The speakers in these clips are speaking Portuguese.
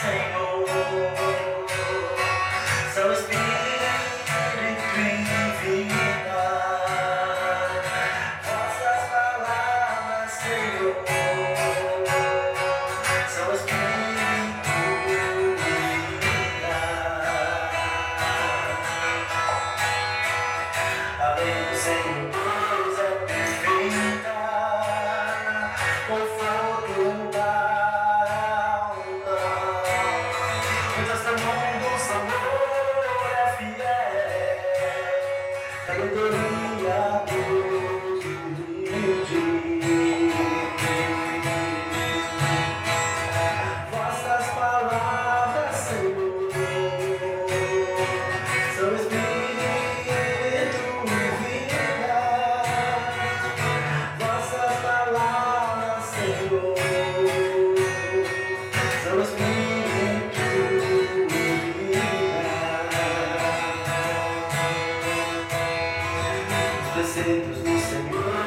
Senhor, seu Espírito em. preceitos do Senhor.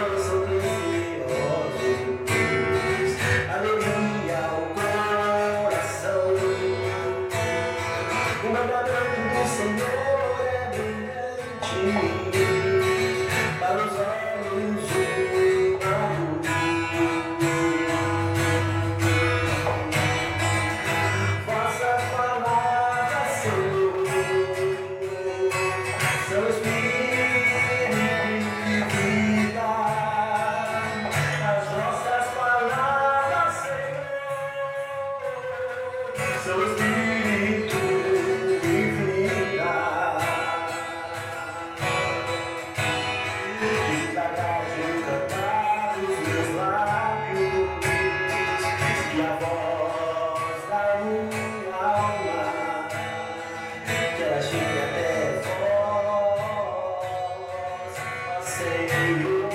Ó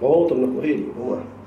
Volta na correria, vamos lá.